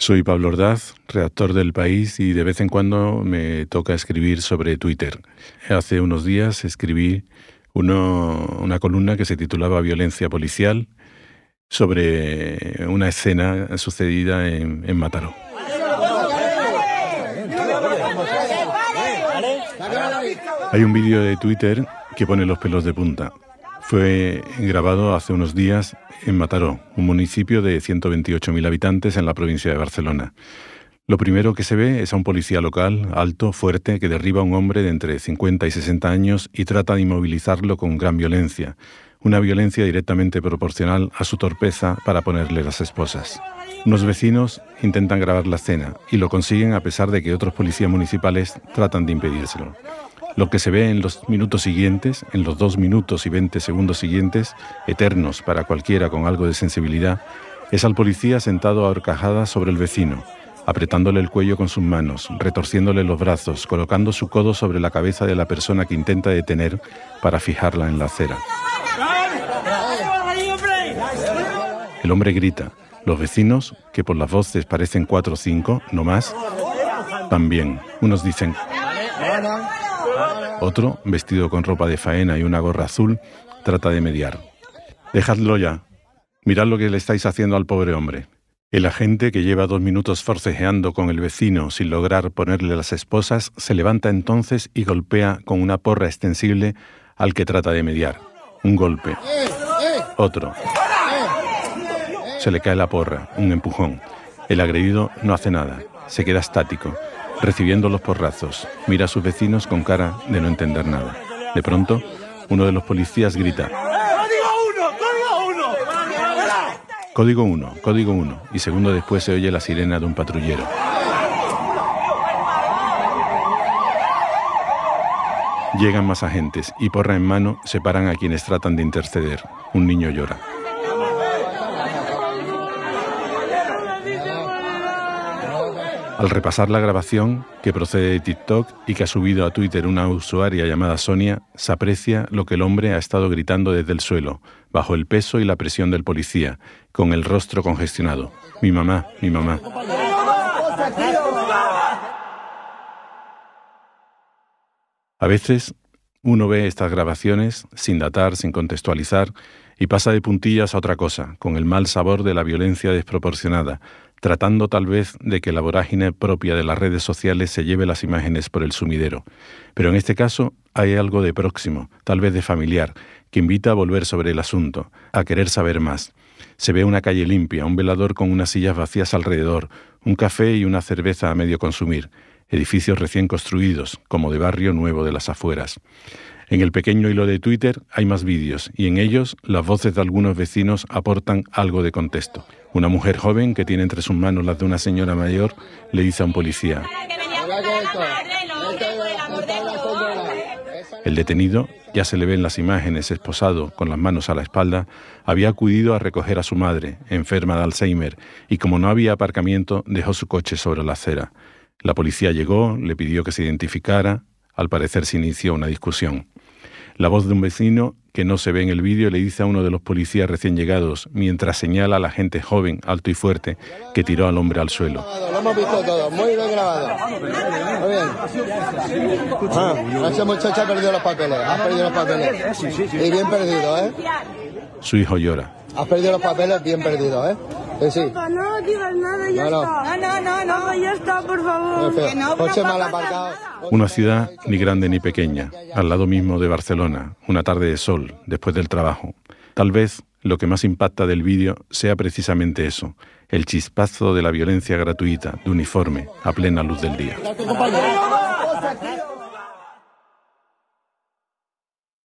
Soy Pablo Ordaz, redactor del País y de vez en cuando me toca escribir sobre Twitter. Hace unos días escribí una columna que se titulaba Violencia policial sobre una escena sucedida en, en Mataró. Hay un vídeo de Twitter que pone los pelos de punta. Fue grabado hace unos días en Mataró, un municipio de 128.000 habitantes en la provincia de Barcelona. Lo primero que se ve es a un policía local, alto, fuerte, que derriba a un hombre de entre 50 y 60 años y trata de inmovilizarlo con gran violencia, una violencia directamente proporcional a su torpeza para ponerle las esposas. Unos vecinos intentan grabar la escena y lo consiguen a pesar de que otros policías municipales tratan de impedírselo. Lo que se ve en los minutos siguientes, en los dos minutos y veinte segundos siguientes, eternos para cualquiera con algo de sensibilidad, es al policía sentado a horcajadas sobre el vecino, apretándole el cuello con sus manos, retorciéndole los brazos, colocando su codo sobre la cabeza de la persona que intenta detener para fijarla en la acera. El hombre grita. Los vecinos, que por las voces parecen cuatro o cinco, no más, también. Unos dicen... Otro, vestido con ropa de faena y una gorra azul, trata de mediar. Dejadlo ya. Mirad lo que le estáis haciendo al pobre hombre. El agente, que lleva dos minutos forcejeando con el vecino sin lograr ponerle las esposas, se levanta entonces y golpea con una porra extensible al que trata de mediar. Un golpe. Otro. Se le cae la porra, un empujón. El agredido no hace nada, se queda estático recibiendo los porrazos. Mira a sus vecinos con cara de no entender nada. De pronto, uno de los policías grita. Código 1, código 1, y segundo después se oye la sirena de un patrullero. Llegan más agentes y porra en mano separan a quienes tratan de interceder. Un niño llora. Al repasar la grabación, que procede de TikTok y que ha subido a Twitter una usuaria llamada Sonia, se aprecia lo que el hombre ha estado gritando desde el suelo, bajo el peso y la presión del policía, con el rostro congestionado. Mi mamá, mi mamá. A veces uno ve estas grabaciones sin datar, sin contextualizar, y pasa de puntillas a otra cosa, con el mal sabor de la violencia desproporcionada, tratando tal vez de que la vorágine propia de las redes sociales se lleve las imágenes por el sumidero. Pero en este caso hay algo de próximo, tal vez de familiar, que invita a volver sobre el asunto, a querer saber más. Se ve una calle limpia, un velador con unas sillas vacías alrededor, un café y una cerveza a medio consumir, edificios recién construidos, como de barrio nuevo de las afueras. En el pequeño hilo de Twitter hay más vídeos y en ellos las voces de algunos vecinos aportan algo de contexto. Una mujer joven que tiene entre sus manos las de una señora mayor le dice a un policía, el detenido, ya se le ven las imágenes, esposado, con las manos a la espalda, había acudido a recoger a su madre, enferma de Alzheimer, y como no había aparcamiento, dejó su coche sobre la acera. La policía llegó, le pidió que se identificara, al parecer se inició una discusión. La voz de un vecino que no se ve en el vídeo le dice a uno de los policías recién llegados, mientras señala a la gente joven, alto y fuerte, que tiró al hombre al suelo. Lo hemos visto todo, muy bien grabado. Muy bien. Ah, ese muchacho ha perdido los papeles, ha perdido los papeles. Y bien perdido, ¿eh? Su hijo llora. Has perdido los papeles bien perdidos, ¿eh? Sí, sí. no digas nada, ya No, no. está. No, no, no, no. ya está, por favor. Coche mal aparcado. Una ciudad ni grande ni pequeña, al lado mismo de Barcelona, una tarde de sol, después del trabajo. Tal vez lo que más impacta del vídeo sea precisamente eso, el chispazo de la violencia gratuita, de uniforme, a plena luz del día.